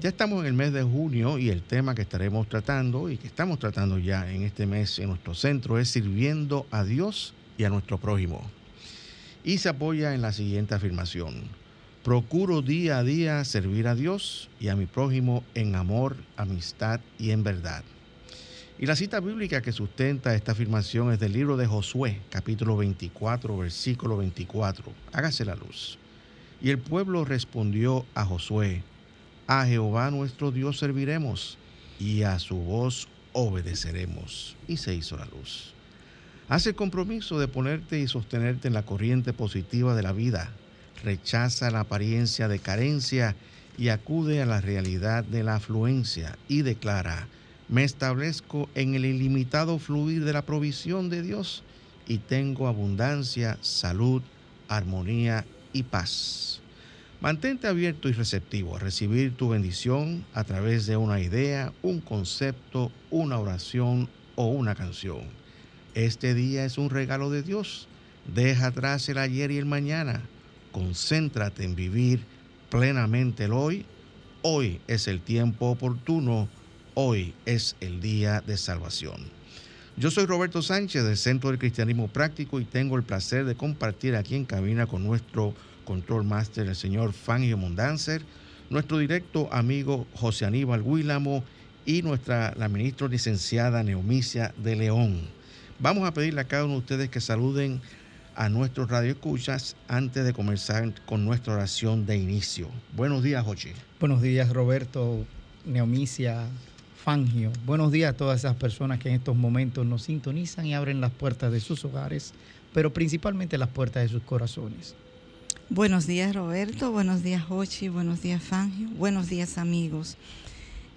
Ya estamos en el mes de junio y el tema que estaremos tratando y que estamos tratando ya en este mes en nuestro centro es sirviendo a Dios y a nuestro prójimo y se apoya en la siguiente afirmación. Procuro día a día servir a Dios y a mi prójimo en amor, amistad y en verdad. Y la cita bíblica que sustenta esta afirmación es del libro de Josué, capítulo 24, versículo 24. Hágase la luz. Y el pueblo respondió a Josué, a Jehová nuestro Dios serviremos y a su voz obedeceremos. Y se hizo la luz. Haz el compromiso de ponerte y sostenerte en la corriente positiva de la vida. Rechaza la apariencia de carencia y acude a la realidad de la afluencia y declara, me establezco en el ilimitado fluir de la provisión de Dios y tengo abundancia, salud, armonía y paz. Mantente abierto y receptivo a recibir tu bendición a través de una idea, un concepto, una oración o una canción. Este día es un regalo de Dios. Deja atrás el ayer y el mañana. Concéntrate en vivir plenamente el hoy. Hoy es el tiempo oportuno. Hoy es el día de salvación. Yo soy Roberto Sánchez del Centro del Cristianismo Práctico y tengo el placer de compartir aquí en cabina con nuestro control master, el señor Fangio Mondanzer, nuestro directo amigo José Aníbal Guílamo y nuestra la ministra licenciada Neomicia de León. Vamos a pedirle a cada uno de ustedes que saluden a nuestros radioescuchas antes de comenzar con nuestra oración de inicio. Buenos días, Jochi. Buenos días, Roberto, Neomicia, Fangio. Buenos días a todas esas personas que en estos momentos nos sintonizan y abren las puertas de sus hogares, pero principalmente las puertas de sus corazones. Buenos días, Roberto. Buenos días, Jochi. Buenos días, Fangio. Buenos días, amigos.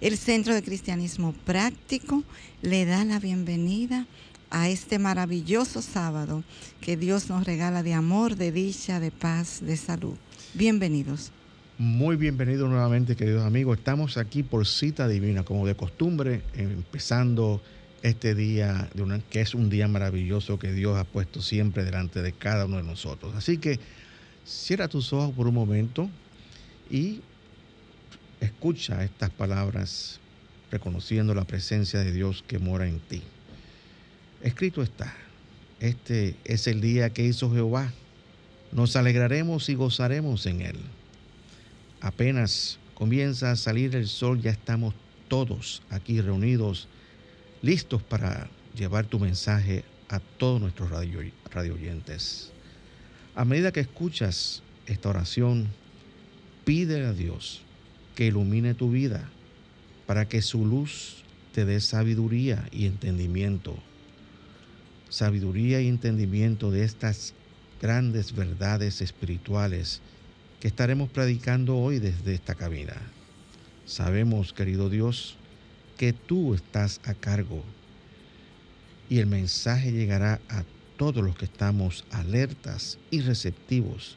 El Centro de Cristianismo Práctico le da la bienvenida a este maravilloso sábado que Dios nos regala de amor, de dicha, de paz, de salud. Bienvenidos. Muy bienvenidos nuevamente, queridos amigos. Estamos aquí por cita divina, como de costumbre, empezando este día, de una, que es un día maravilloso que Dios ha puesto siempre delante de cada uno de nosotros. Así que cierra tus ojos por un momento y escucha estas palabras reconociendo la presencia de Dios que mora en ti. Escrito está, este es el día que hizo Jehová. Nos alegraremos y gozaremos en él. Apenas comienza a salir el sol, ya estamos todos aquí reunidos, listos para llevar tu mensaje a todos nuestros radio, radio oyentes. A medida que escuchas esta oración, pide a Dios que ilumine tu vida para que su luz te dé sabiduría y entendimiento sabiduría y entendimiento de estas grandes verdades espirituales que estaremos predicando hoy desde esta cabina. Sabemos, querido Dios, que tú estás a cargo y el mensaje llegará a todos los que estamos alertas y receptivos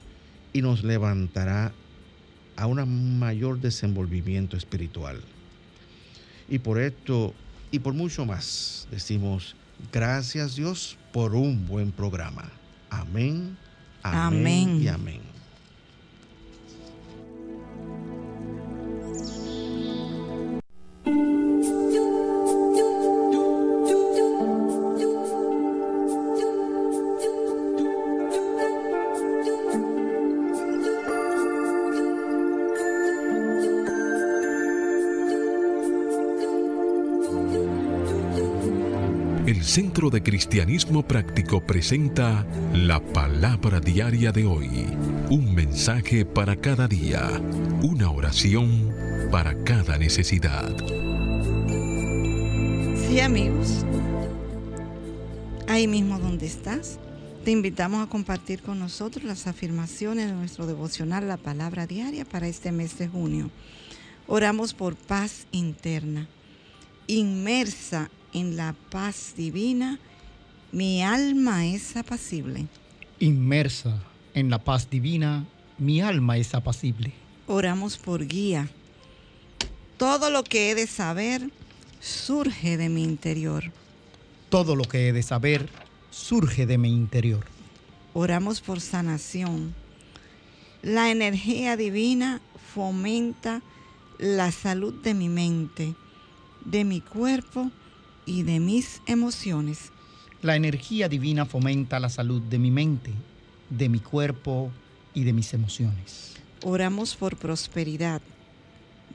y nos levantará a un mayor desenvolvimiento espiritual. Y por esto y por mucho más decimos Gracias Dios por un buen programa. Amén, amén, amén. y amén. Centro de Cristianismo Práctico presenta la palabra diaria de hoy. Un mensaje para cada día. Una oración para cada necesidad. Sí, amigos. Ahí mismo donde estás, te invitamos a compartir con nosotros las afirmaciones de nuestro devocional La Palabra Diaria para este mes de junio. Oramos por paz interna. Inmersa en la paz divina, mi alma es apacible. Inmersa en la paz divina, mi alma es apacible. Oramos por guía. Todo lo que he de saber surge de mi interior. Todo lo que he de saber surge de mi interior. Oramos por sanación. La energía divina fomenta la salud de mi mente, de mi cuerpo y de mis emociones. La energía divina fomenta la salud de mi mente, de mi cuerpo y de mis emociones. Oramos por prosperidad.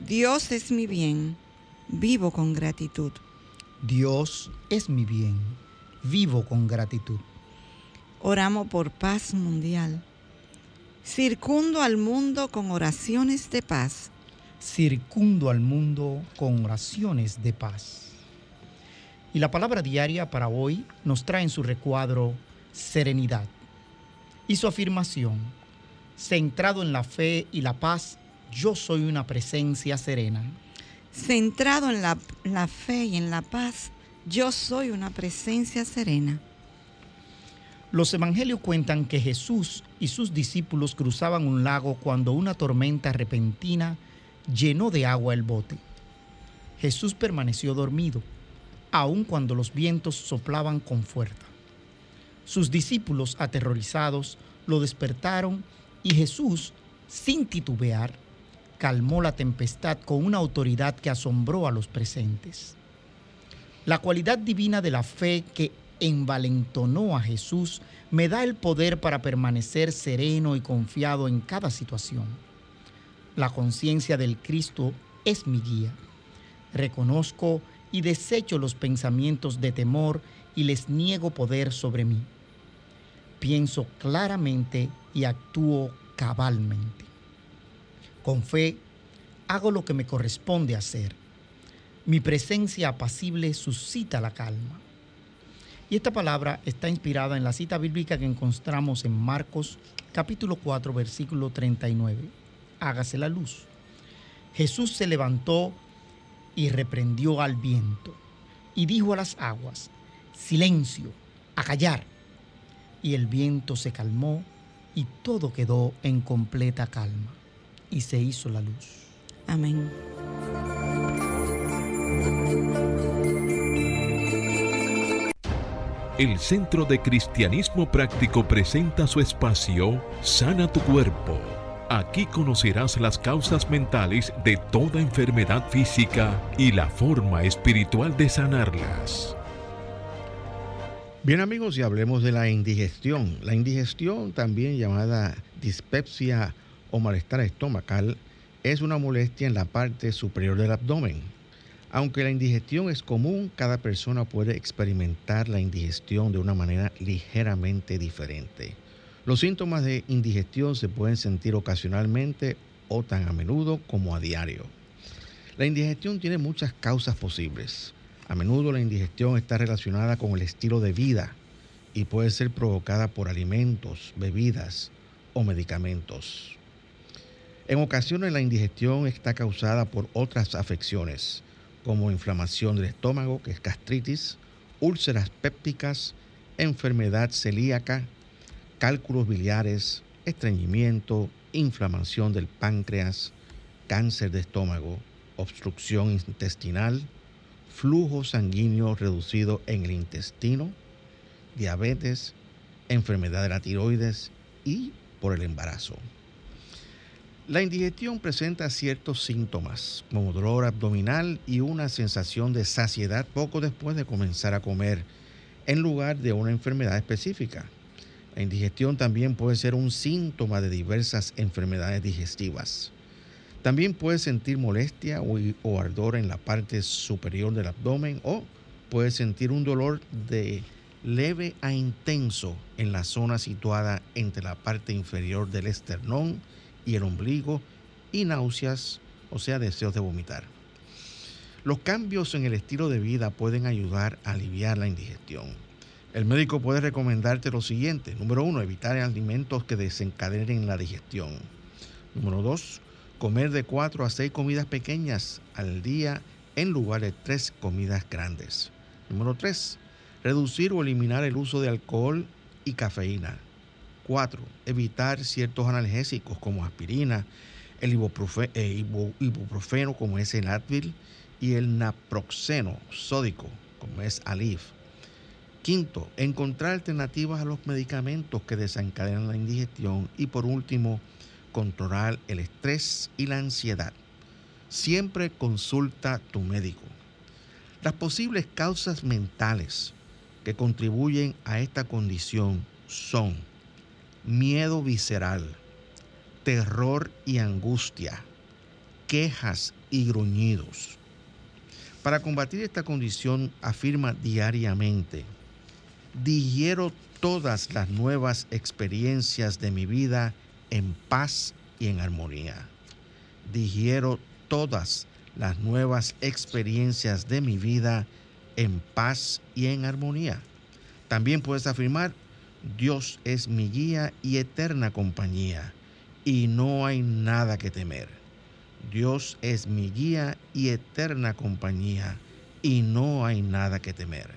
Dios es mi bien, vivo con gratitud. Dios es mi bien, vivo con gratitud. Oramos por paz mundial. Circundo al mundo con oraciones de paz circundo al mundo con oraciones de paz. Y la palabra diaria para hoy nos trae en su recuadro serenidad y su afirmación, centrado en la fe y la paz, yo soy una presencia serena. Centrado en la, la fe y en la paz, yo soy una presencia serena. Los evangelios cuentan que Jesús y sus discípulos cruzaban un lago cuando una tormenta repentina llenó de agua el bote. Jesús permaneció dormido, aun cuando los vientos soplaban con fuerza. Sus discípulos, aterrorizados, lo despertaron y Jesús, sin titubear, calmó la tempestad con una autoridad que asombró a los presentes. La cualidad divina de la fe que envalentonó a Jesús me da el poder para permanecer sereno y confiado en cada situación. La conciencia del Cristo es mi guía. Reconozco y desecho los pensamientos de temor y les niego poder sobre mí. Pienso claramente y actúo cabalmente. Con fe, hago lo que me corresponde hacer. Mi presencia apacible suscita la calma. Y esta palabra está inspirada en la cita bíblica que encontramos en Marcos capítulo 4 versículo 39 hágase la luz. Jesús se levantó y reprendió al viento y dijo a las aguas, silencio, a callar. Y el viento se calmó y todo quedó en completa calma y se hizo la luz. Amén. El Centro de Cristianismo Práctico presenta su espacio Sana tu Cuerpo Aquí conocerás las causas mentales de toda enfermedad física y la forma espiritual de sanarlas. Bien amigos, y hablemos de la indigestión. La indigestión, también llamada dispepsia o malestar estomacal, es una molestia en la parte superior del abdomen. Aunque la indigestión es común, cada persona puede experimentar la indigestión de una manera ligeramente diferente. Los síntomas de indigestión se pueden sentir ocasionalmente o tan a menudo como a diario. La indigestión tiene muchas causas posibles. A menudo la indigestión está relacionada con el estilo de vida y puede ser provocada por alimentos, bebidas o medicamentos. En ocasiones la indigestión está causada por otras afecciones, como inflamación del estómago, que es gastritis, úlceras pépticas, enfermedad celíaca, cálculos biliares, estreñimiento, inflamación del páncreas, cáncer de estómago, obstrucción intestinal, flujo sanguíneo reducido en el intestino, diabetes, enfermedad de la tiroides y por el embarazo. La indigestión presenta ciertos síntomas, como dolor abdominal y una sensación de saciedad poco después de comenzar a comer, en lugar de una enfermedad específica. La indigestión también puede ser un síntoma de diversas enfermedades digestivas. También puede sentir molestia o, ardor en la parte superior del abdomen o puede sentir un dolor de leve a intenso en la zona situada entre la parte inferior del esternón y el ombligo y náuseas, o sea, deseos de vomitar. Los cambios en el estilo de vida pueden ayudar a aliviar la indigestión. El médico puede recomendarte lo siguiente. Número uno, evitar alimentos que desencadenen la digestión. Número dos, comer de cuatro a seis comidas pequeñas al día en lugar de tres comidas grandes. Número tres, reducir o eliminar el uso de alcohol y cafeína. Cuatro, evitar ciertos analgésicos como aspirina, el eh, ibuprofeno como es el Advil y el naproxeno sódico como es Alif. Quinto, encontrar alternativas a los medicamentos que desencadenan la indigestión. Y por último, controlar el estrés y la ansiedad. Siempre consulta tu médico. Las posibles causas mentales que contribuyen a esta condición son miedo visceral, terror y angustia, quejas y gruñidos. Para combatir esta condición afirma diariamente, digiero todas las nuevas experiencias de mi vida en paz y en armonía. Digiero todas las nuevas experiencias de mi vida en paz y en armonía. También puedes afirmar, Dios es mi guía y eterna compañía, y no hay nada que temer. Dios es mi guía y eterna compañía, y no hay nada que temer.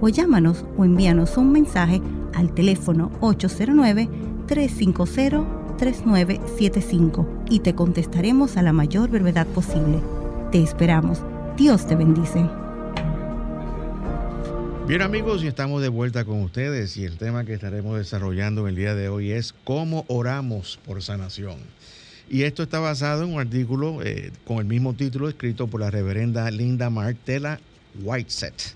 o llámanos o envíanos un mensaje al teléfono 809-350-3975 y te contestaremos a la mayor brevedad posible. Te esperamos. Dios te bendice. Bien amigos, y estamos de vuelta con ustedes y el tema que estaremos desarrollando en el día de hoy es cómo oramos por sanación. Y esto está basado en un artículo eh, con el mismo título escrito por la reverenda Linda Martela Whiteset.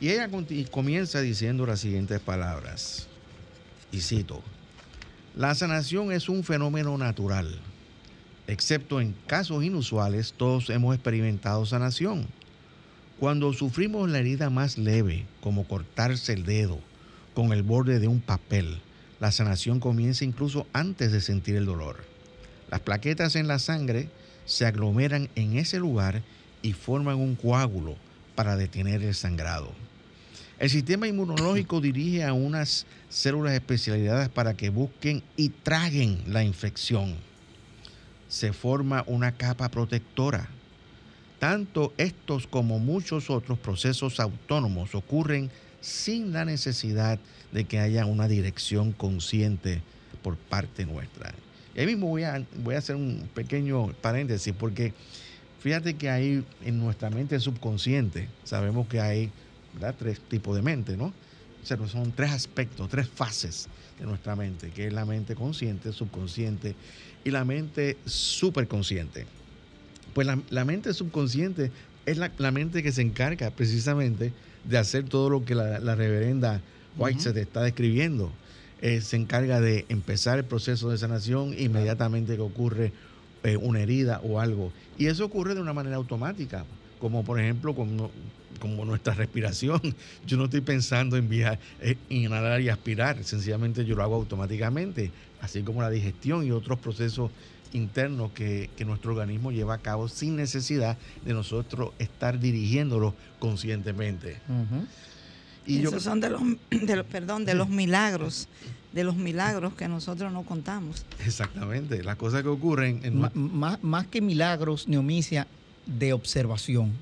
Y ella comienza diciendo las siguientes palabras, y cito, la sanación es un fenómeno natural. Excepto en casos inusuales, todos hemos experimentado sanación. Cuando sufrimos la herida más leve, como cortarse el dedo con el borde de un papel, la sanación comienza incluso antes de sentir el dolor. Las plaquetas en la sangre se aglomeran en ese lugar y forman un coágulo para detener el sangrado. El sistema inmunológico dirige a unas células especializadas para que busquen y traguen la infección. Se forma una capa protectora. Tanto estos como muchos otros procesos autónomos ocurren sin la necesidad de que haya una dirección consciente por parte nuestra. Ahí mismo voy a, voy a hacer un pequeño paréntesis porque fíjate que ahí en nuestra mente subconsciente sabemos que hay tres tipos de mente, ¿no? O sea, son tres aspectos, tres fases de nuestra mente, que es la mente consciente, subconsciente y la mente superconsciente. Pues la, mente subconsciente es la, mente que se encarga precisamente de hacer todo lo que la, reverenda White se te está describiendo. Eh, se encarga de empezar el proceso de sanación inmediatamente que ocurre eh, una herida o algo. Y eso ocurre de una manera automática, como por ejemplo como, como nuestra respiración. Yo no estoy pensando en viajar, eh, inhalar y aspirar, sencillamente yo lo hago automáticamente, así como la digestión y otros procesos internos que, nuestro organismo lleva a cabo sin necesidad de nosotros estar dirigiéndolo conscientemente. Y Esos son de los, perdón, de los milagros, de los milagros que nosotros no contamos. Exactamente, las cosas que ocurren. En... más, más que milagros, neomicia, de observación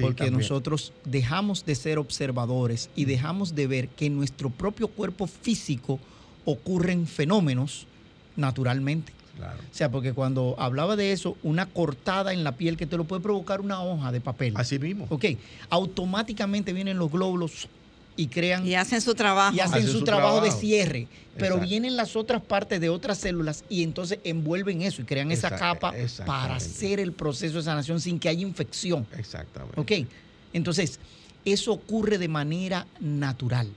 porque nosotros dejamos de ser observadores y dejamos de ver que en nuestro propio cuerpo físico ocurren fenómenos naturalmente. O sea, porque cuando hablaba de eso, una cortada en la piel que te lo puede provocar una hoja de papel. Así mismo. Ok, automáticamente vienen los glóbulos y crean... Y hacen su trabajo. Y hacen, su, trabajo, de cierre. Pero vienen las otras partes de otras células y entonces envuelven eso y crean esa capa para hacer el proceso de sanación sin que haya infección. Exactamente. Ok, entonces eso ocurre de manera natural.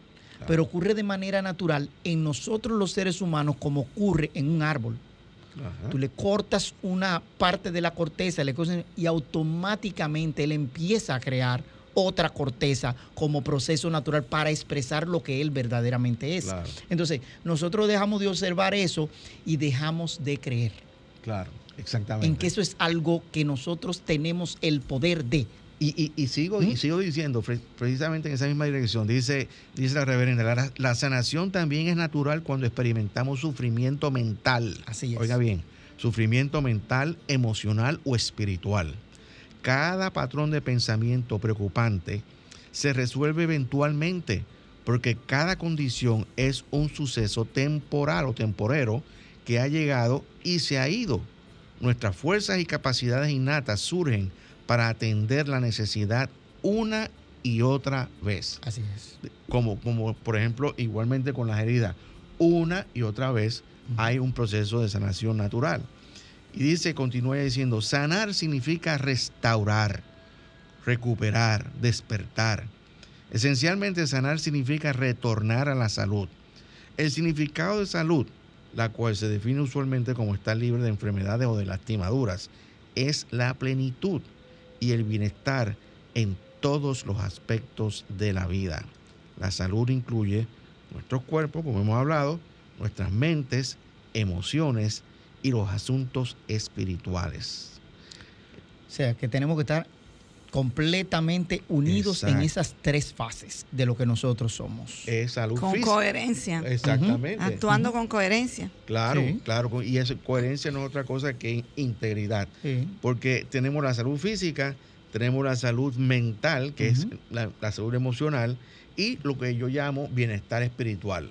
Pero ocurre de manera natural en nosotros los seres humanos como ocurre en un árbol. Tú le cortas una parte de la corteza y automáticamente él empieza a crear otra corteza como proceso natural para expresar lo que él verdaderamente es. Entonces, nosotros dejamos de observar eso y dejamos de creer. Claro, exactamente. En que eso es algo que nosotros tenemos el poder de. Y, sigo, y ¿Mm? sigo diciendo, precisamente en esa misma dirección, dice, dice la reverenda, la, sanación también es natural cuando experimentamos sufrimiento mental. Así es. Oiga bien, sufrimiento mental, emocional o espiritual. Cada patrón de pensamiento preocupante se resuelve eventualmente porque cada condición es un suceso temporal o temporero que ha llegado y se ha ido. Nuestras fuerzas y capacidades innatas surgen para atender la necesidad una y otra vez. Así es. Como, como por ejemplo, igualmente con las heridas, una y otra vez hay un proceso de sanación natural. Y dice, continúa diciendo, sanar significa restaurar, recuperar, despertar. Esencialmente sanar significa retornar a la salud. El significado de salud, la cual se define usualmente como estar libre de enfermedades o de lastimaduras, es la plenitud y el bienestar en todos los aspectos de la vida. La salud incluye nuestro cuerpo, como hemos hablado, nuestras mentes, emociones y los asuntos espirituales. O sea, que tenemos que estar completamente unidos en esas tres fases de lo que nosotros somos. Es salud con coherencia. Exactamente. Actuando con coherencia. Claro, claro. Y esa coherencia no es otra cosa que integridad. Porque tenemos la salud física, tenemos la salud mental, que es la, salud emocional, y lo que yo llamo bienestar espiritual,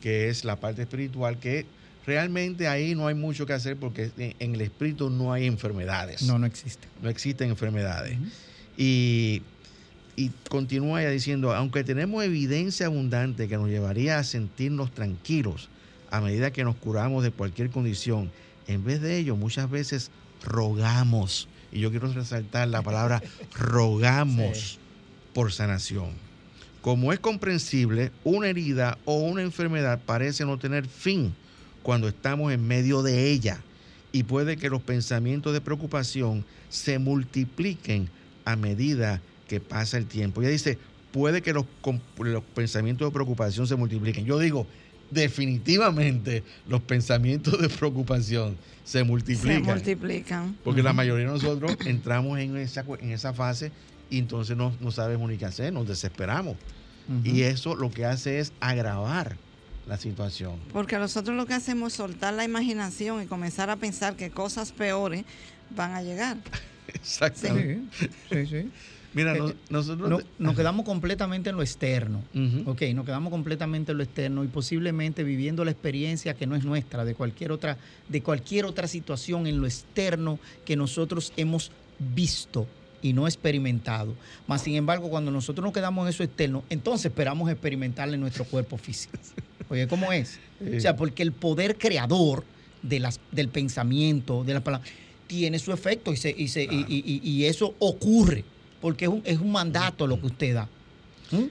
que es la parte espiritual que realmente ahí no hay mucho que hacer porque en el espíritu no hay enfermedades. No, no existe. No existen enfermedades. Y, continúa ya diciendo, aunque tenemos evidencia abundante que nos llevaría a sentirnos tranquilos a medida que nos curamos de cualquier condición, en vez de ello muchas veces rogamos, y yo quiero resaltar la palabra rogamos por sanación. Como es comprensible, una herida o una enfermedad parece no tener fin cuando estamos en medio de ella y puede que los pensamientos de preocupación se multipliquen a medida que pasa el tiempo. Ella dice, puede que los, los pensamientos de preocupación se multipliquen. Yo digo, definitivamente los pensamientos de preocupación se multiplican. Se multiplican. Porque la mayoría de nosotros entramos en esa, en esa fase y entonces no, no sabemos ni qué hacer, nos desesperamos. Y eso lo que hace es agravar la situación. Porque nosotros lo que hacemos es soltar la imaginación y comenzar a pensar que cosas peores van a llegar. Exactamente. Sí, sí, Mira, eh, nosotros... nos quedamos completamente en lo externo, ok, nos quedamos completamente en lo externo y posiblemente viviendo la experiencia que no es nuestra, de cualquier otra, de cualquier otra situación en lo externo que nosotros hemos visto y no experimentado. Más sin embargo, cuando nosotros nos quedamos en eso externo, entonces esperamos experimentarle en nuestro cuerpo físico. Oye, ¿cómo es? O sea, porque el poder creador de las, del pensamiento, de las palabras, tiene su efecto y, se, y, se, y, y, eso ocurre, porque es un, es un mandato lo que usted da. ¿Mm?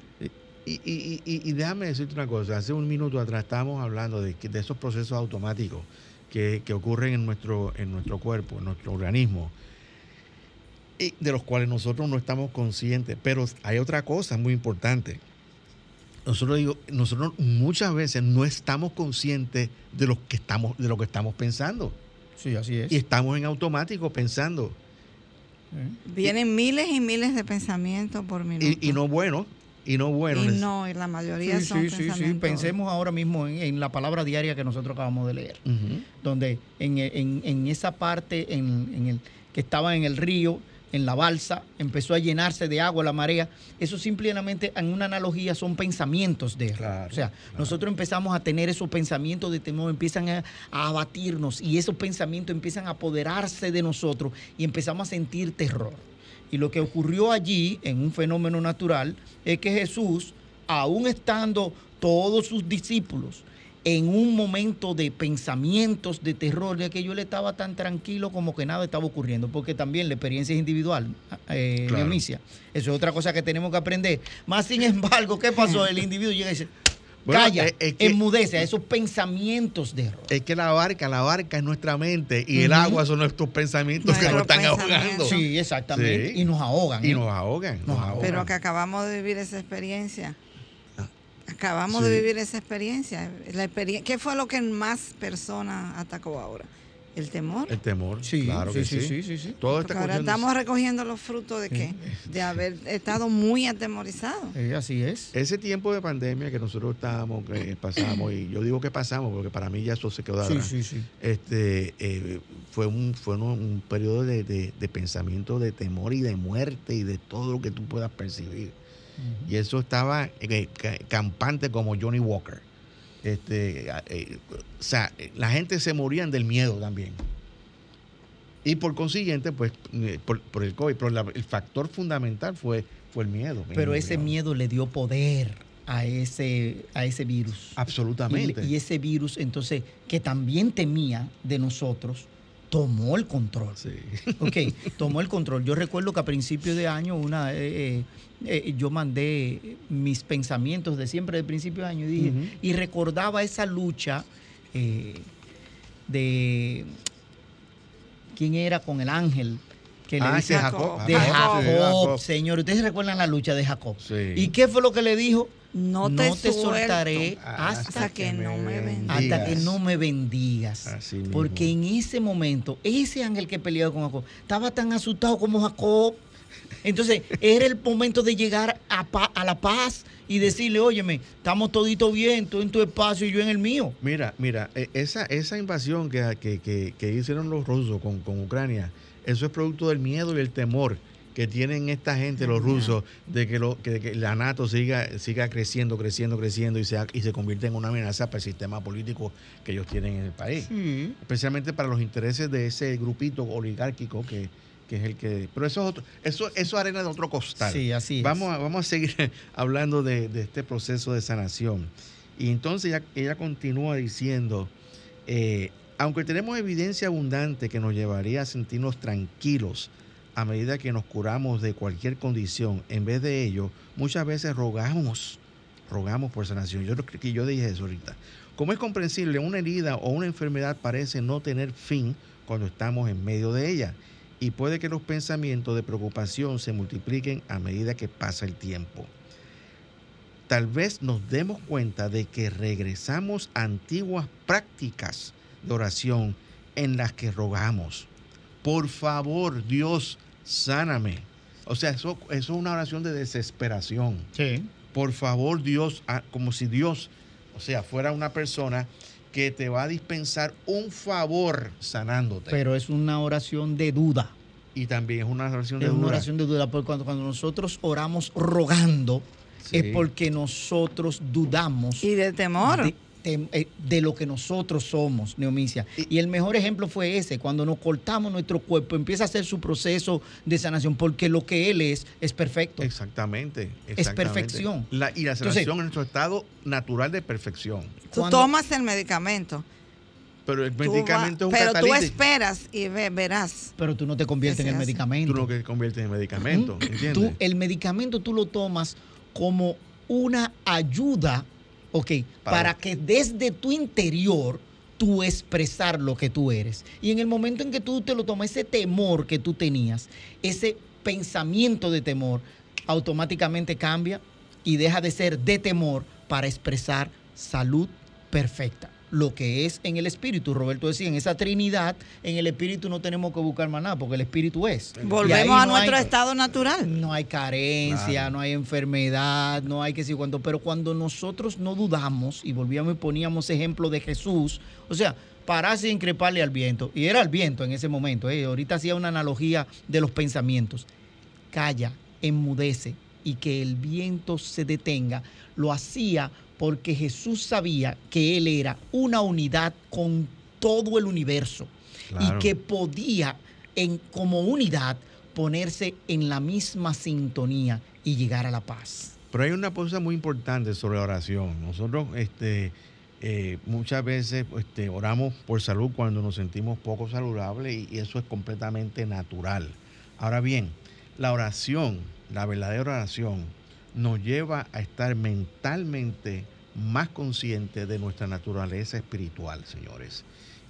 Y, déjame decirte una cosa, hace un minuto atrás estábamos hablando de, de esos procesos automáticos que, que, ocurren en nuestro, en nuestro cuerpo, en nuestro organismo, y de los cuales nosotros no estamos conscientes. Pero hay otra cosa muy importante. Nosotros digo, nosotros muchas veces no estamos conscientes de lo que estamos, de lo que estamos pensando. Sí, así es. Y estamos en automático pensando. Vienen miles y miles de pensamientos por minuto. Y, no bueno, y no bueno. Y no, y la mayoría son sí, pensamientos. Sí, sí, pensemos ahora mismo en, la palabra diaria que nosotros acabamos de leer, donde en, esa parte en, el, que estaba en el río, en la balsa, empezó a llenarse de agua la marea. Eso simplemente, en una analogía, son pensamientos de error. o sea, nosotros empezamos a tener esos pensamientos de temor, empiezan a, a, abatirnos y esos pensamientos empiezan a apoderarse de nosotros y empezamos a sentir terror. Y lo que ocurrió allí, en un fenómeno natural, es que Jesús, aún estando todos sus discípulos, en un momento de pensamientos de terror, de que yo le estaba tan tranquilo como que nada estaba ocurriendo, porque también la experiencia es individual, eh, Eso es otra cosa que tenemos que aprender. Más sin embargo, ¿qué pasó? El individuo llega y dice, calla, enmudece a esos pensamientos de error. Es que la barca, la barca es nuestra mente y el agua son nuestros pensamientos que nos están ahogando. Sí, exactamente. Y nos ahogan. Y ¿eh? nos ahogan. Pero que acabamos de vivir esa experiencia Acabamos de vivir esa experiencia. La ¿Qué fue lo que más personas atacó ahora? ¿El temor? El temor, sí, claro sí, sí, sí, sí, Todo ahora estamos recogiendo los frutos de qué? De haber estado muy atemorizados. así es. Ese tiempo de pandemia que nosotros estábamos, que pasamos, y yo digo que pasamos porque para mí ya eso se quedó atrás. Sí, sí, sí. Este, eh, fue un, fue un, periodo de, de pensamiento de temor y de muerte y de todo lo que tú puedas percibir. Y eso estaba eh, campante como Johnny Walker. Este, eh, o sea, la gente se morían del miedo también. Y por consiguiente, pues, eh, por, el COVID, pero el factor fundamental fue, fue el miedo. Pero ese miedo le dio poder a ese, a ese virus. Absolutamente. y, ese virus, entonces, que también temía de nosotros, tomó el control. Sí. Ok, tomó el control. Yo recuerdo que a principio de año una, eh, eh, eh, yo mandé mis pensamientos de siempre de principio de año y, dije, y recordaba esa lucha de quién era con el ángel que le ah, dice Jacob. De Jacob, señor. Ustedes recuerdan la lucha de Jacob. Sí. ¿Y qué fue lo que le dijo? No te, soltaré hasta, que, no me bendigas. Hasta que no me bendigas. Porque en ese momento, ese ángel que peleaba con Jacob estaba tan asustado como Jacob. Entonces, era el momento de llegar a, a, la paz y decirle, óyeme, estamos todito bien, tú en tu espacio y yo en el mío. Mira, mira, e, esa, esa invasión que, que, que, hicieron los rusos con, con Ucrania, eso es producto del miedo y el temor que tienen esta gente, los rusos, de que, lo, que, la NATO siga, siga creciendo, creciendo, creciendo y, sea, y se convierta en una amenaza para el sistema político que ellos tienen en el país. Especialmente para los intereses de ese grupito oligárquico que, es el que... Pero eso es otro, eso, eso arena de otro costal. Sí, así vamos A, vamos a seguir hablando de, este proceso de sanación. Y entonces ella, ella continúa diciendo, eh, aunque tenemos evidencia abundante que nos llevaría a sentirnos tranquilos a medida que nos curamos de cualquier condición, en vez de ello, muchas veces rogamos, rogamos por sanación. Yo creo que yo dije eso ahorita. Como es comprensible, una herida o una enfermedad parece no tener fin cuando estamos en medio de ella y puede que los pensamientos de preocupación se multipliquen a medida que pasa el tiempo. Tal vez nos demos cuenta de que regresamos a antiguas prácticas de oración en las que rogamos. Por favor, Dios, sáname. O sea, eso, es una oración de desesperación. Sí. Por favor, Dios, ah, como si Dios, o sea, fuera una persona que te va a dispensar un favor sanándote. Pero es una oración de duda. Y también es una oración de duda. Es una oración de duda, porque cuando, cuando nosotros oramos rogando, es porque nosotros dudamos. Y de temor. De lo que nosotros somos, Neomicia. Y, el mejor ejemplo fue ese, cuando nos cortamos nuestro cuerpo, empieza a hacer su proceso de sanación, porque lo que Él es es perfecto. Exactamente. Es perfección. y la sanación en nuestro estado natural de perfección. Tú tomas el medicamento. Pero el medicamento es un Pero tú esperas y verás. Pero tú no te conviertes en el medicamento. Tú no te conviertes en el medicamento, ¿entiendes? Tú, el medicamento tú lo tomas como una ayuda ¿ok? Para, que desde tu interior tú expresar lo que tú eres. Y en el momento en que tú te lo tomas, ese temor que tú tenías, ese pensamiento de temor, automáticamente cambia y deja de ser de temor para expresar salud perfecta lo que es en el espíritu. Roberto decía, en esa Trinidad, en el espíritu no tenemos que buscar más nada, porque el espíritu es. Volvemos a nuestro estado natural. No hay carencia, no hay enfermedad, no hay que decir cuánto. Pero cuando nosotros no dudamos y volvíamos y poníamos ejemplo de Jesús, o sea, pararse y increparle al viento. Y era el viento en ese momento. ¿eh? Ahorita hacía una analogía de los pensamientos. Calla, enmudece y que el viento se detenga. Lo hacía porque Jesús sabía que Él era una unidad con todo el universo y que podía en, como unidad ponerse en la misma sintonía y llegar a la paz. Pero hay una cosa muy importante sobre la oración. Nosotros este, eh, muchas veces este, oramos por salud cuando nos sentimos poco saludables y, eso es completamente natural. Ahora bien, la oración, la verdadera oración, nos lleva a estar mentalmente más conscientes de nuestra naturaleza espiritual, señores.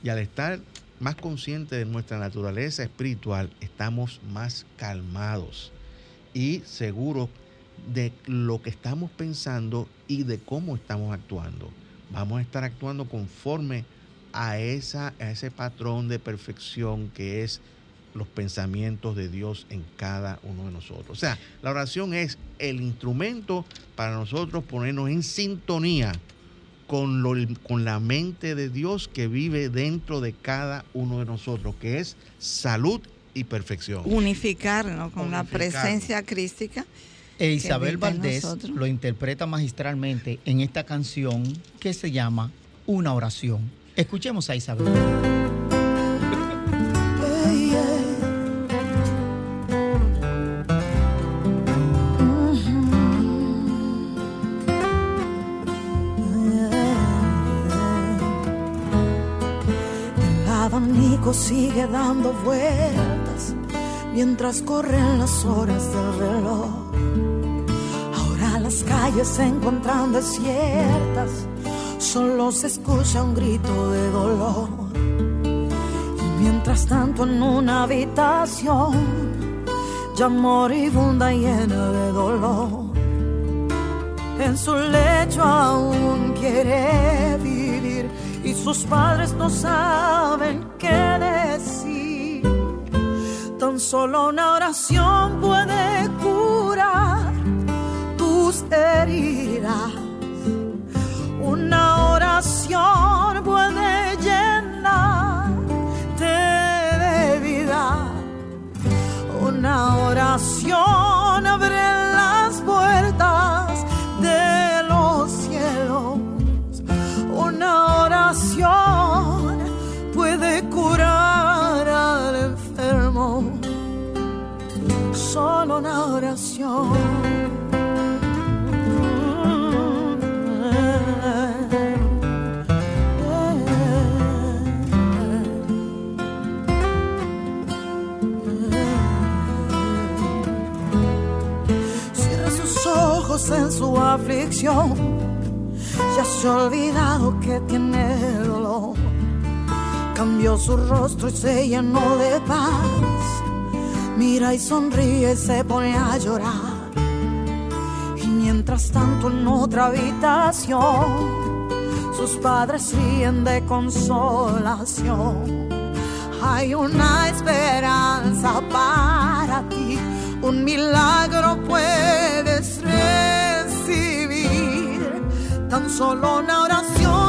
Y al estar más conscientes de nuestra naturaleza espiritual, estamos más calmados y seguros de lo que estamos pensando y de cómo estamos actuando. Vamos a estar actuando conforme a, esa, a ese patrón de perfección que es los pensamientos de Dios en cada uno de nosotros. O sea, la oración es el instrumento para nosotros ponernos en sintonía con, lo, con la mente de Dios que vive dentro de cada uno de nosotros, que es salud y perfección. Unificarnos con la presencia crística. E Isabel Valdés lo interpreta magistralmente en esta canción que se llama Una oración. Escuchemos a Isabel. Sigue dando vueltas mientras corren las horas del reloj. Ahora las calles se encuentran desiertas, solo se escucha un grito de dolor. Y mientras tanto en una habitación ya moribunda llena de dolor, en su lecho aún quiere vivir y sus padres no saben qué decir. Tan solo una oración puede curar tus heridas. Una oración puede llenarte de vida. Una oración abre Cierra sus ojos en su aflicción. Ya se ha olvidado que tiene dolor cambió su rostro y se llenó de paz. Mira y sonríe y se pone a llorar. Y mientras tanto en otra habitación, sus padres ríen de consolación. Hay una esperanza para ti, un milagro puedes recibir. Tan solo una oración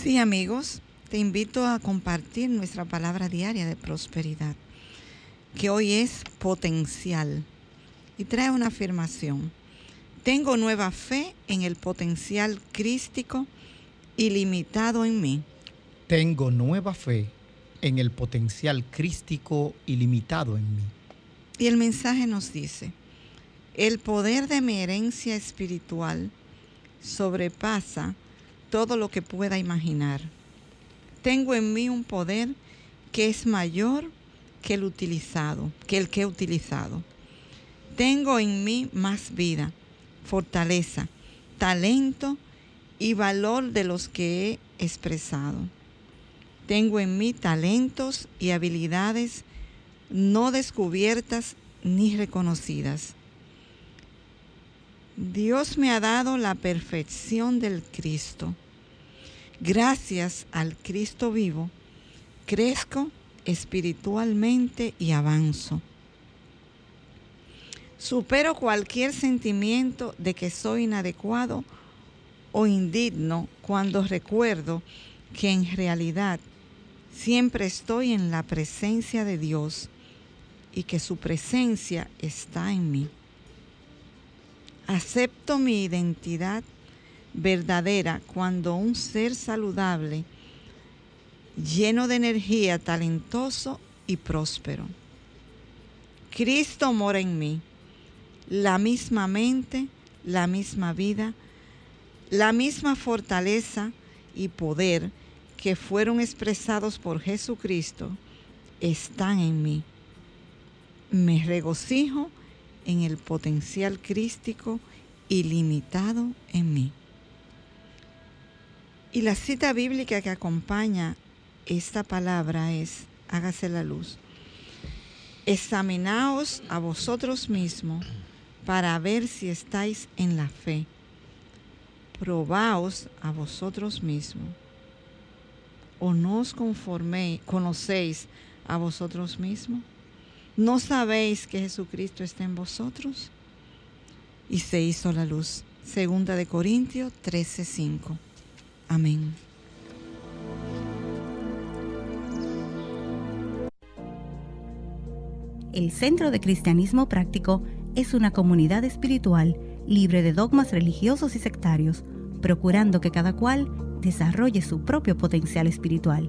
Sí, amigos, te invito a compartir nuestra palabra diaria de prosperidad que hoy es potencial. Y trae una afirmación. Tengo nueva fe en el potencial crístico ilimitado en mí. Tengo nueva fe en el potencial crístico ilimitado en mí. Y el mensaje nos dice, el poder de mi herencia espiritual sobrepasa todo lo que pueda imaginar. Tengo en mí un poder que es mayor que el utilizado, que el que he utilizado. Tengo en mí más vida, fortaleza, talento y valor de los que he expresado. Tengo en mí talentos y habilidades no descubiertas ni reconocidas. Dios me ha dado la perfección del Cristo. Gracias al Cristo vivo, crezco espiritualmente y avanzo. Supero cualquier sentimiento de que soy inadecuado o indigno cuando recuerdo que en realidad siempre estoy en la presencia de Dios y que su presencia está en mí. Acepto mi identidad verdadera cuando un ser saludable lleno de energía, talentoso y próspero. Cristo mora en mí, la misma mente, la misma vida, la misma fortaleza y poder que fueron expresados por Jesucristo están en mí. Me regocijo en el potencial crístico ilimitado en mí. Y la cita bíblica que acompaña esta palabra es, hágase la luz. Examinaos a vosotros mismos para ver si estáis en la fe. Probaos a vosotros mismos. ¿O no os conforméis, conocéis a vosotros mismos? ¿No sabéis que Jesucristo está en vosotros? Y se hizo la luz. Segunda de Corintios 13:5. Amén. El Centro de Cristianismo Práctico es una comunidad espiritual libre de dogmas religiosos y sectarios, procurando que cada cual desarrolle su propio potencial espiritual.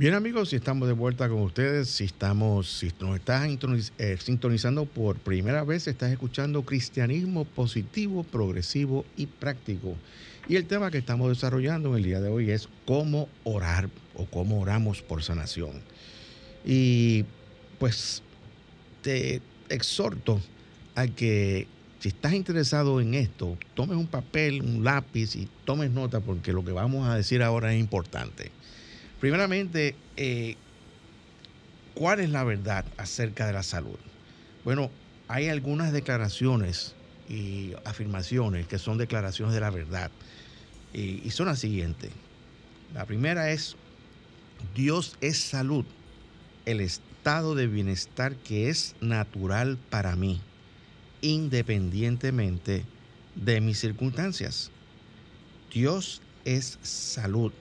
Bien amigos, si estamos de vuelta con ustedes, si estamos, si nos estás eh, sintonizando por primera vez, estás escuchando cristianismo positivo, progresivo y práctico. Y el tema que estamos desarrollando en el día de hoy es cómo orar o cómo oramos por sanación. Y pues te, exhorto a que si estás interesado en esto, tomes un papel, un lápiz y tomes nota porque lo que vamos a decir ahora es importante. Primeramente, eh, ¿cuál es la verdad acerca de la salud? Bueno, hay algunas declaraciones y afirmaciones que son declaraciones de la verdad y, y son las siguientes. La primera es, Dios es salud. El, estado de bienestar que es natural para mí, independientemente de mis circunstancias. Dios es salud,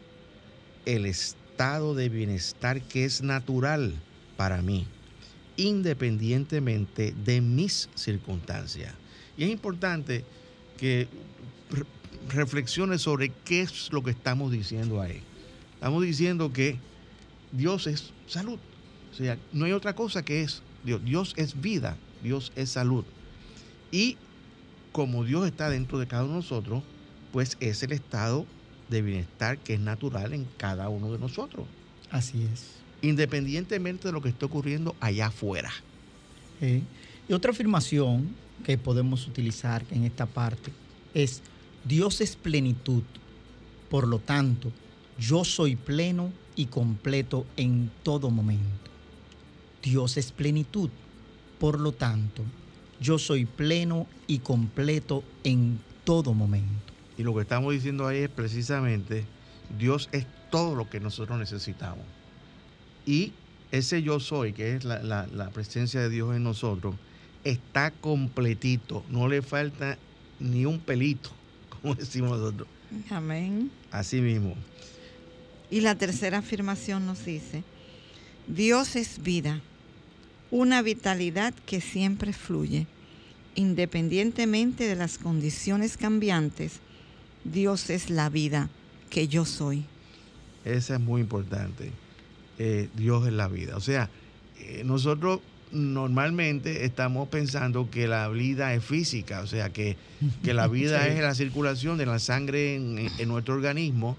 el estado de bienestar que es natural para mí, independientemente de mis circunstancias. Y es importante que reflexiones sobre qué es lo que estamos diciendo ahí. Estamos diciendo que Dios es salud. O sea, no hay otra cosa que es Dios. Dios es vida, Dios es salud. Y como Dios está dentro de cada uno de nosotros, pues es el estado de bienestar que es natural en cada uno de nosotros. Así es. Independientemente de lo que esté ocurriendo allá afuera. Eh, y otra afirmación que podemos utilizar en esta parte es Dios es plenitud. Por lo tanto, yo soy pleno y completo en todo momento. Dios es plenitud. Por lo tanto, yo soy pleno y completo en todo momento. Y lo que estamos diciendo ahí es precisamente, Dios es todo lo que nosotros necesitamos. Y ese yo soy, que es la, presencia de Dios en nosotros, está completito, no le falta ni un pelito, como decimos nosotros. Amén. Así mismo. Y la tercera afirmación nos dice, Dios es vida, una vitalidad que siempre fluye, independientemente de las condiciones cambiantes. Dios es la vida que yo soy. Esa es muy importante. Eh, Dios es la vida. O sea, eh, nosotros normalmente estamos pensando que la vida es física, o sea, que, la vida es la circulación de la sangre en, nuestro organismo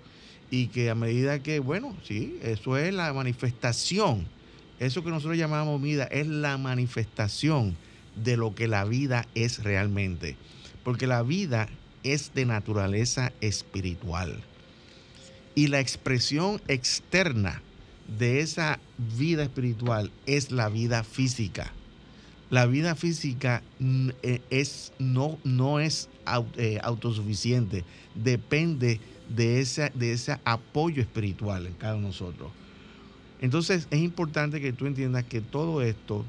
y que a medida que, bueno, sí, eso es la manifestación, eso que nosotros llamamos vida es la manifestación de lo que la vida es realmente, porque la vida es de naturaleza espiritual y la expresión externa de esa vida espiritual es la vida física. La vida física eh, es, no, no es eh, autosuficiente, depende de de ese apoyo espiritual en cada uno de nosotros. Entonces es importante que tú entiendas que todo esto,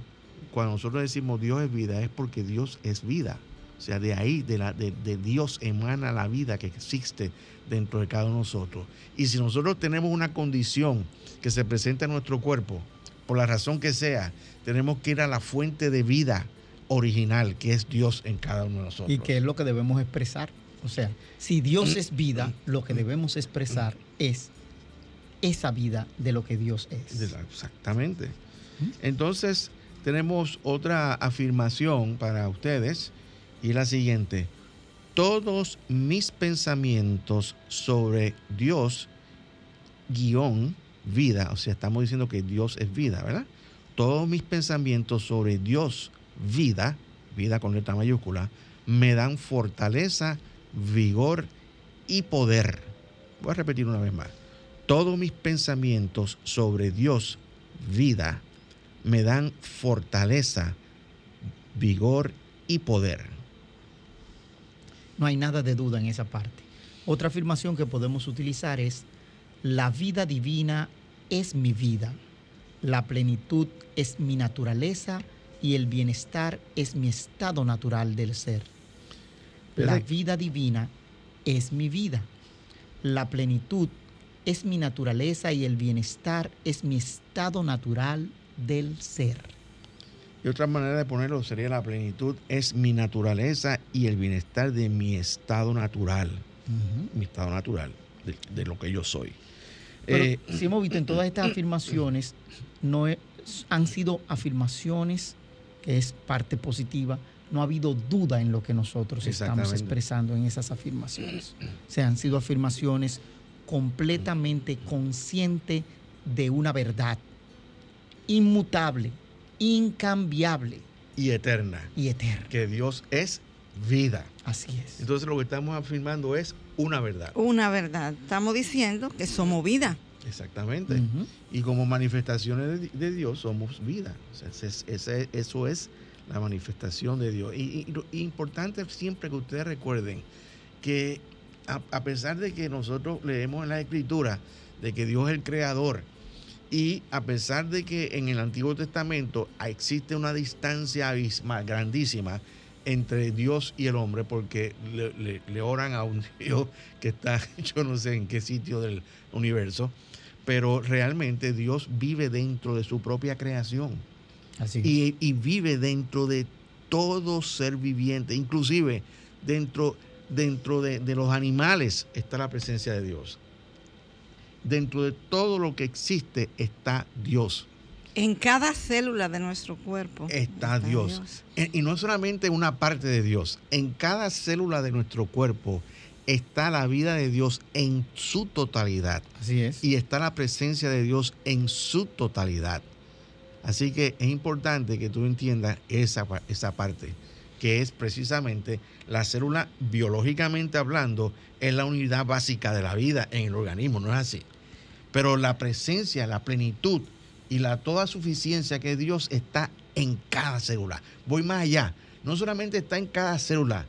cuando nosotros decimos Dios es vida, es porque Dios es vida. O sea, de ahí, de, la, de, de Dios emana la vida que existe dentro de cada uno de nosotros. Y si nosotros tenemos una condición que se presenta en nuestro cuerpo, por la razón que sea, tenemos que ir a la fuente de vida original, que es Dios en cada uno de nosotros. Y que es lo que debemos expresar. O sea, si Dios es vida, lo que debemos expresar es esa vida de lo que Dios es. Exactamente. Entonces, tenemos otra afirmación para ustedes y la siguiente. Todos mis pensamientos sobre Dios, guion, vida, o sea, estamos diciendo que Dios es vida, ¿verdad? Todos mis pensamientos sobre Dios, vida, vida con letra mayúscula, me dan fortaleza, vigor y poder. Voy a repetir una vez más. Todos mis pensamientos sobre Dios, vida, me dan fortaleza, vigor y poder. No hay nada de duda en esa parte. Otra afirmación que podemos utilizar es, la vida divina es mi vida, la plenitud es mi naturaleza y el bienestar es mi estado natural del ser. La vida divina es mi vida, la plenitud es mi naturaleza y el bienestar es mi estado natural del ser. Y otra manera de ponerlo sería la plenitud es mi naturaleza y el bienestar de mi estado natural. Mi estado natural, de, lo que yo soy. Eh, si hemos visto en todas estas afirmaciones, no han sido afirmaciones que es parte positiva, no ha habido duda en lo que nosotros estamos expresando en esas afirmaciones. O sea, han sido afirmaciones completamente conscientes de una verdad inmutable, incambiable. Y eterna. Y eterna. Que Dios es vida. Así es. Entonces lo que estamos afirmando es una verdad. Una verdad. Estamos diciendo que somos vida. Exactamente. Y como manifestaciones de, Dios somos vida. eso es la manifestación de Dios. Y, importante siempre que ustedes recuerden que a, pesar de que nosotros leemos en la Escritura de que Dios es el creador, y a pesar de que en el Antiguo Testamento existe una distancia abismal, grandísima entre Dios y el hombre, porque le, oran a un Dios que está, yo no sé en qué sitio del universo, pero realmente Dios vive dentro de su propia creación. Así y, y vive dentro de todo ser viviente, inclusive dentro dentro de, de los animales está la presencia de Dios. Dentro de todo lo que existe está Dios. En cada célula de nuestro cuerpo está, Dios. Y no solamente una parte de Dios, en cada célula de nuestro cuerpo está la vida de Dios en su totalidad. Así es. Y está la presencia de Dios en su totalidad. Así que es importante que tú entiendas esa, esa parte, que es precisamente la célula, biológicamente hablando, es la unidad básica de la vida en el organismo, no es así. Pero la presencia, la plenitud y la toda suficiencia que Dios está en cada célula. Voy más allá, no solamente está en cada célula,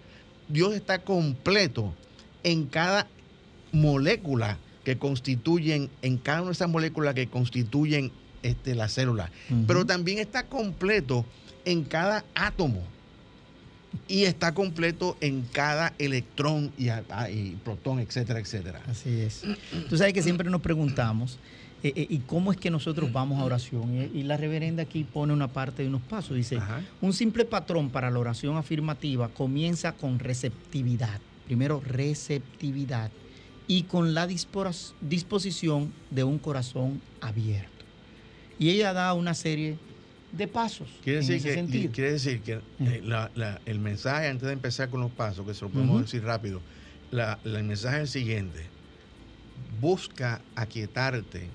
Dios está completo en cada molécula que constituyen, en cada una de esas moléculas que constituyen este, la célula. Pero también está completo en cada átomo. Y está completo en cada electrón y, y protón, etcétera, etcétera. Así es. Tú sabes que siempre nos preguntamos, eh, eh, ¿y cómo es que nosotros vamos a oración? Y, la reverenda aquí pone una parte de unos pasos. Dice, un simple patrón para la oración afirmativa comienza con receptividad. Primero, receptividad. Y con la disposición de un corazón abierto. Y ella da una serie de pasos. Quiere decir, que, quiere decir que eh, el mensaje, antes de empezar con los pasos, que se lo podemos decir rápido, el mensaje es el siguiente. Busca aquietarte,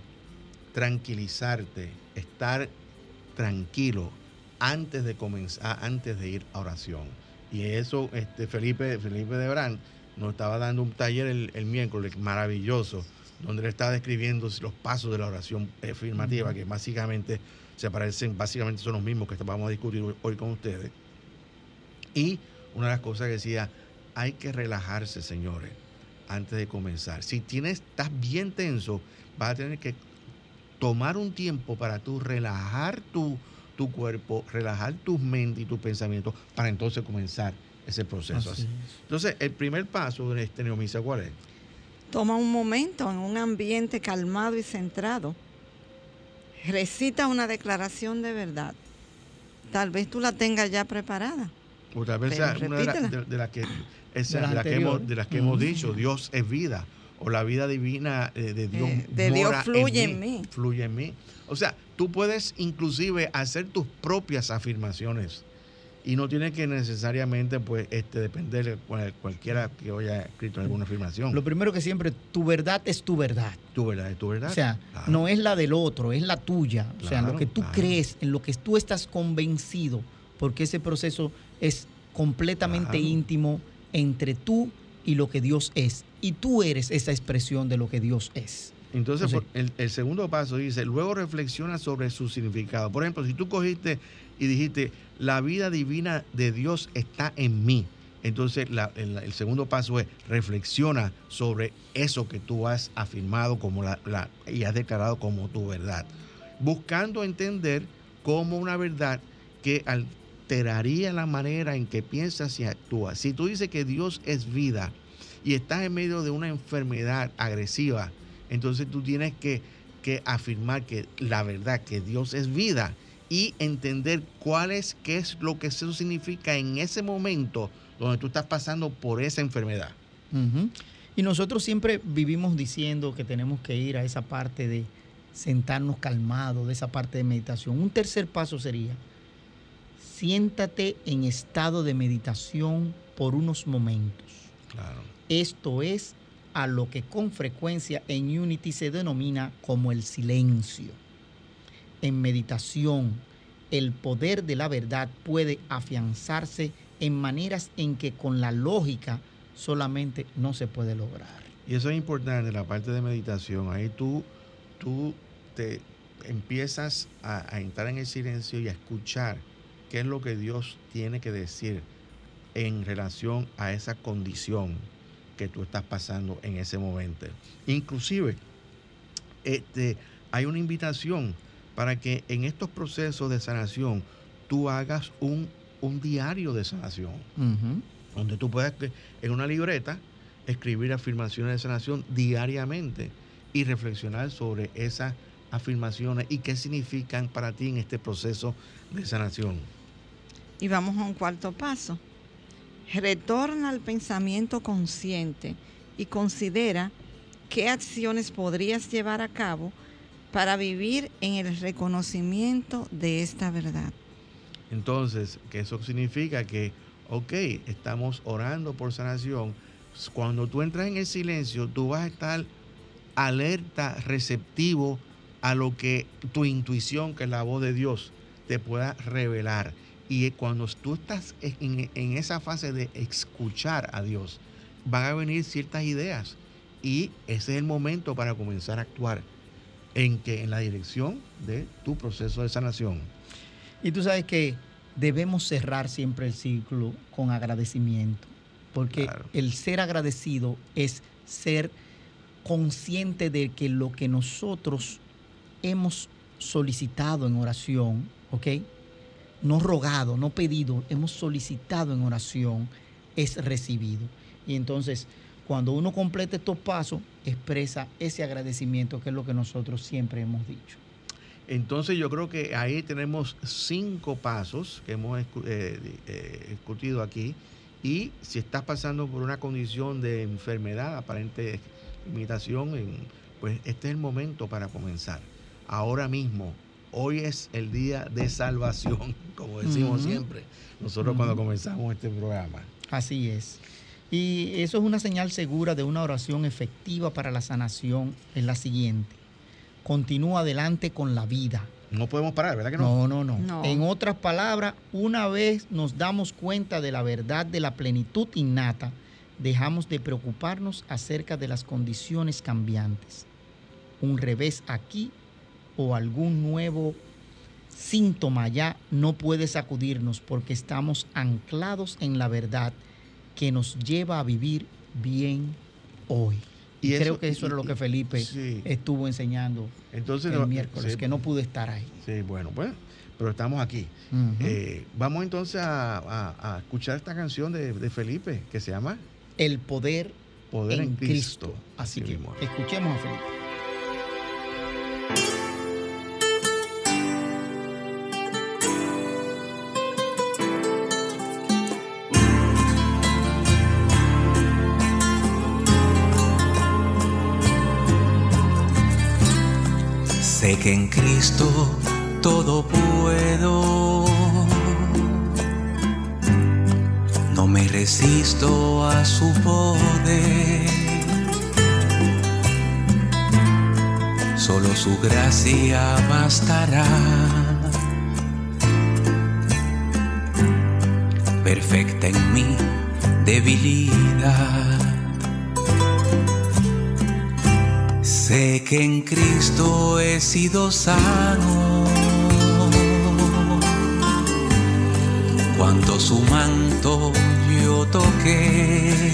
tranquilizarte, estar tranquilo antes de comenzar, antes de ir a oración. Y eso, este, Felipe, Felipe de Brand nos estaba dando un taller el, el miércoles maravilloso donde le está describiendo los pasos de la oración afirmativa, que básicamente se parecen, básicamente son los mismos que vamos a discutir hoy con ustedes. Y una de las cosas que decía, hay que relajarse, señores, antes de comenzar. Si tienes, estás bien tenso, vas a tener que tomar un tiempo para tú relajar tu, tu cuerpo, relajar tu mente y tu pensamiento, para entonces comenzar ese proceso. Entonces, el primer paso de este neomisa, ¿cuál es? Toma un momento en un ambiente calmado y centrado. Recita una declaración de verdad. Tal vez tú la tengas ya preparada. O tal vez sea una de, las que, de las que hemos dicho, Dios es vida o la vida divina eh, de Dios, eh, de Dios fluye en mí, Fluye en mí. O sea, tú puedes inclusive hacer tus propias afirmaciones y no tiene que necesariamente pues este depender de cualquiera que haya escrito alguna afirmación. Lo primero que siempre, tu verdad es tu verdad. Tu verdad es tu verdad. O sea, no es la del otro, es la tuya. o sea, lo que tú crees, en lo que tú estás convencido, porque ese proceso es completamente íntimo entre tú y lo que Dios es. Y tú eres esa expresión de lo que Dios es. Entonces, el, el, segundo paso dice, luego reflexiona sobre su significado. Por ejemplo, si tú cogiste y dijiste, la vida divina de Dios está en mí. Entonces el, segundo paso es reflexiona sobre eso que tú has afirmado como la, y has declarado como tu verdad, buscando entender como una verdad que alteraría la manera en que piensas y actúas. Si tú dices que Dios es vida y estás en medio de una enfermedad agresiva, entonces tú tienes que, que afirmar que la verdad, que Dios es vida y entender cuál es, qué es lo que eso significa en ese momento donde tú estás pasando por esa enfermedad. Y nosotros siempre vivimos diciendo que tenemos que ir a esa parte de sentarnos calmados, de esa parte de meditación. Un tercer paso sería, siéntate en estado de meditación por unos momentos. Claro. Esto es a lo que con frecuencia en Unity se denomina como el silencio en meditación, el poder de la verdad puede afianzarse en maneras en que con la lógica solamente no se puede lograr. Y eso es importante, la parte de meditación. Ahí tú, tú te empiezas a, entrar en el silencio y a escuchar qué es lo que Dios tiene que decir en relación a esa condición que tú estás pasando en ese momento. Inclusive, este, hay una invitación para que en estos procesos de sanación tú hagas un, un diario de sanación, donde tú puedas en una libreta escribir afirmaciones de sanación diariamente y reflexionar sobre esas afirmaciones y qué significan para ti en este proceso de sanación. Y vamos a un cuarto paso. retorna al pensamiento consciente y considera qué acciones podrías llevar a cabo para vivir en el reconocimiento de esta verdad. Entonces, que eso significa que, ok, estamos orando por sanación. Cuando tú entras en el silencio, tú vas a estar alerta, receptivo a lo que tu intuición, que es la voz de Dios, te pueda revelar. Y cuando tú estás en, en esa fase de escuchar a Dios, van a venir ciertas ideas y ese es el momento para comenzar a actuar en que en la dirección de tu proceso de sanación. Y tú sabes que debemos cerrar siempre el ciclo con agradecimiento, porque el ser agradecido es ser consciente de que lo que nosotros hemos solicitado en oración, ¿ok? No rogado, no pedido, hemos solicitado en oración, es recibido. Y entonces, cuando uno completa estos pasos, expresa ese agradecimiento, que es lo que nosotros siempre hemos dicho. Entonces yo creo que ahí tenemos cinco pasos que hemos eh, eh, discutido aquí. Y si estás pasando por una condición de enfermedad, aparente limitación, pues este es el momento para comenzar. Ahora mismo, hoy es el día de salvación, como decimos siempre, nosotros cuando comenzamos este programa. Así es. Y eso es una señal segura de una oración efectiva para la sanación. Es la siguiente. Continúa adelante con la vida. No podemos parar, ¿verdad que no? No, no, no? En otras palabras, una vez nos damos cuenta de la verdad de la plenitud innata, dejamos de preocuparnos acerca de las condiciones cambiantes. Un revés aquí o algún nuevo síntoma ya no puede sacudirnos porque estamos anclados en la verdad que nos lleva a vivir bien hoy. Y, creo que eso era lo que Felipe estuvo enseñando Entonces, el miércoles, que no pude estar ahí. Sí, bueno, pues, pero estamos aquí. Eh, vamos entonces a, escuchar esta canción de, Felipe que se llama El poder, poder en, Cristo. Así que escuchemos a Felipe. Que en Cristo todo puedo. No me resisto a su poder. Solo su gracia bastará. Perfecta en mi debilidad. Sé que en Cristo he sido sano. Cuando su manto yo toqué,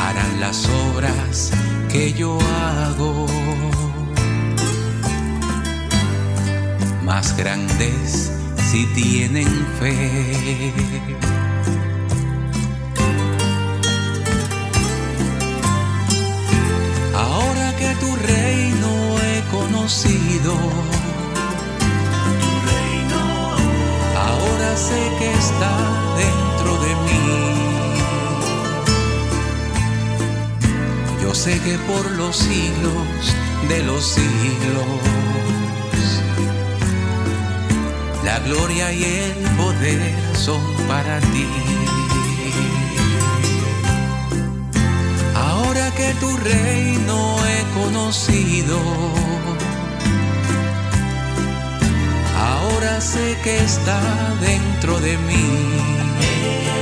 harán las obras que yo hago más grandes si tienen fe. Tu reino he conocido. Tu reino. Ahora sé que está dentro de mí. Yo sé que por los siglos de los siglos, la gloria y el poder son para ti. Que tu reino he conocido, ahora sé que está dentro de mí.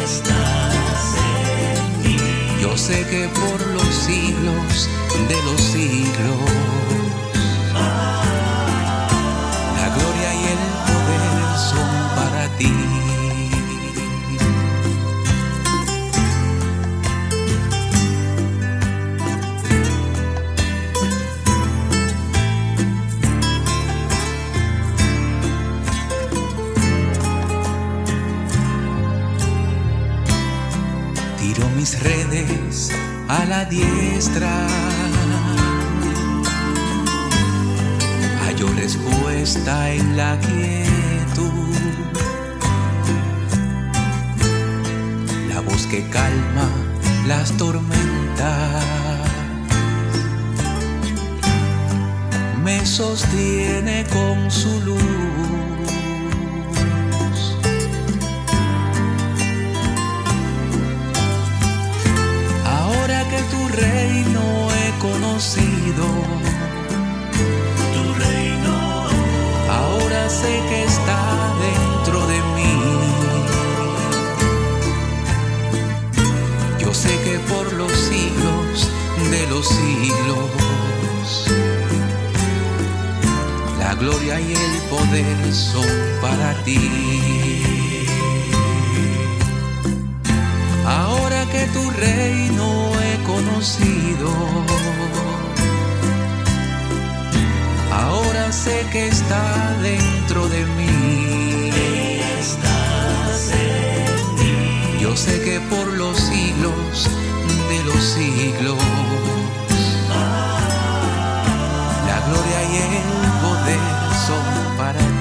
Estás en mí. Yo sé que por los siglos de los siglos, a la diestra. Hallo respuesta en la quietud. La voz que calma las tormentas. Me sostiene con su luz. Tu reino, ahora sé que está dentro de mí. Yo sé que por los siglos de los siglos, la gloria y el poder son para ti. Ahora que tu reino he conocido, ahora sé que está dentro de mí. estás en mí. Yo sé que por los siglos de los siglos, la gloria y el poder son para ti.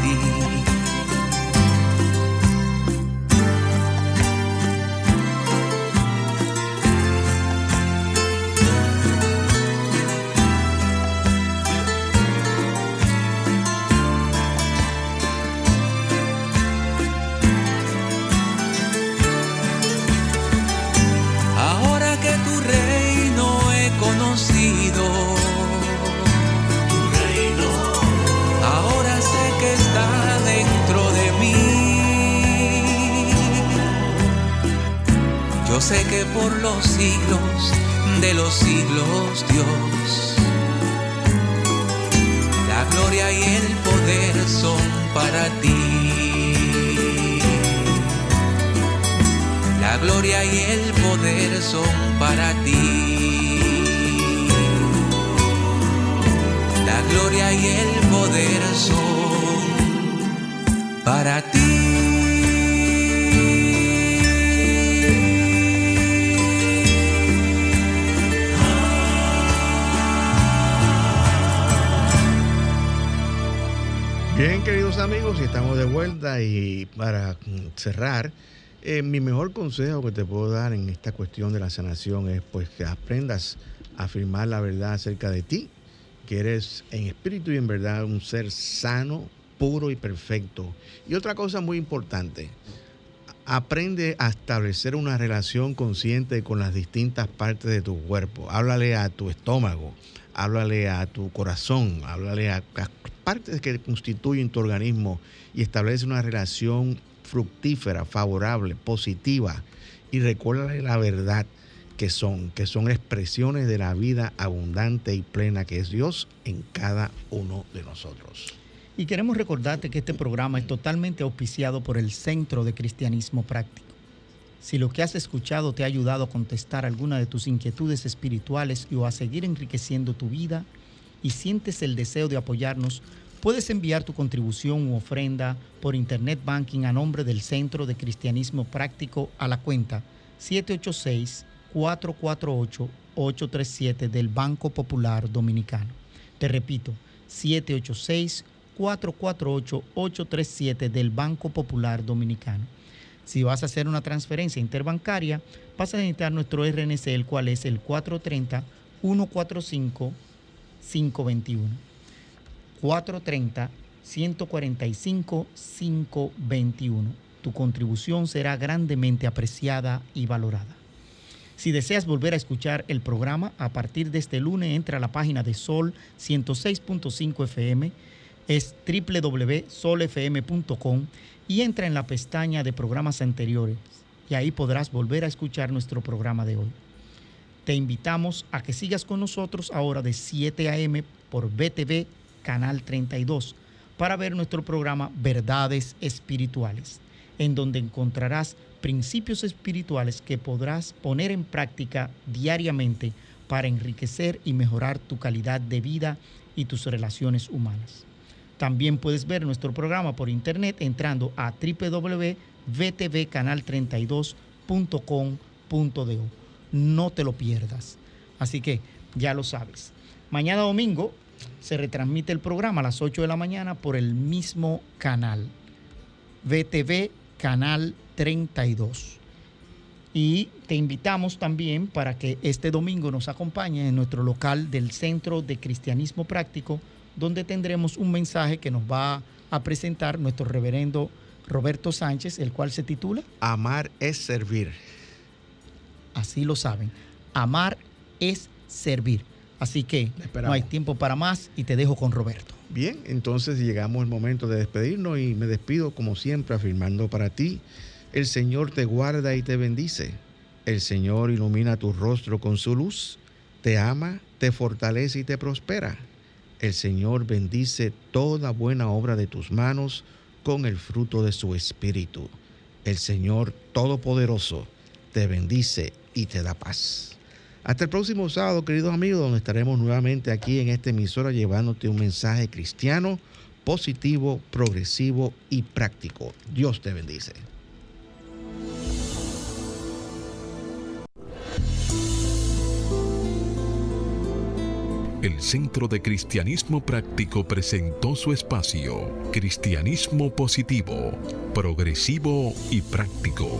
Mm, cerrar, eh, mi mejor consejo que te puedo dar en esta cuestión de la sanación es pues que aprendas a afirmar la verdad acerca de ti, que eres en espíritu y en verdad un ser sano, puro y perfecto. Y otra cosa muy importante, aprende a establecer una relación consciente con las distintas partes de tu cuerpo. Háblale a tu estómago, háblale a tu corazón, háblale a las partes que constituyen tu organismo y establece una relación fructífera, favorable, positiva y recuérdale la verdad que son, que son expresiones de la vida abundante y plena que es Dios en cada uno de nosotros. Y queremos recordarte que este programa es totalmente auspiciado por el Centro de Cristianismo Práctico. Si lo que has escuchado te ha ayudado a contestar alguna de tus inquietudes espirituales y o a seguir enriqueciendo tu vida y sientes el deseo de apoyarnos, puedes enviar tu contribución u ofrenda por Internet Banking a nombre del Centro de Cristianismo Práctico a la cuenta 786-448-837 del Banco Popular Dominicano. Te repito, 786-448-837 del Banco Popular Dominicano. Si vas a hacer una transferencia interbancaria, vas a necesitar nuestro RNC, el cual es el 430-145-521. 430-145-521. Tu contribución será grandemente apreciada y valorada. Si deseas volver a escuchar el programa, a partir de este lunes entra a la página de Sol 106.5 FM, es www.solfm.com y entra en la pestaña de programas anteriores y ahí podrás volver a escuchar nuestro programa de hoy. Te invitamos a que sigas con nosotros ahora de 7 a.m. por BTV Canal 32 para ver nuestro programa Verdades Espirituales, en donde encontrarás principios espirituales que podrás poner en práctica diariamente para enriquecer y mejorar tu calidad de vida y tus relaciones humanas. También puedes ver nuestro programa por internet entrando a www.vtvcanal32.com.do. No te lo pierdas. Así que ya lo sabes. Mañana domingo se retransmite el programa a las 8 de la mañana por el mismo canal. VTV Canal 32. Y te invitamos también para que este domingo nos acompañes en nuestro local del Centro de Cristianismo Práctico, donde tendremos un mensaje que nos va a presentar nuestro reverendo Roberto Sánchez, el cual se titula Amar es servir. Así lo saben. Amar es servir. Así que no hay tiempo para más y te dejo con Roberto. Bien, entonces llegamos al momento de despedirnos y me despido como siempre afirmando para ti, el Señor te guarda y te bendice. El Señor ilumina tu rostro con su luz, te ama, te fortalece y te prospera. El Señor bendice toda buena obra de tus manos con el fruto de su espíritu. El Señor Todopoderoso te bendice y te da paz. Hasta el próximo sábado, queridos amigos, donde estaremos nuevamente aquí en esta emisora llevándote un mensaje cristiano, positivo, progresivo y práctico. Dios te bendice. El Centro de Cristianismo Práctico presentó su espacio, Cristianismo Positivo, Progresivo y Práctico,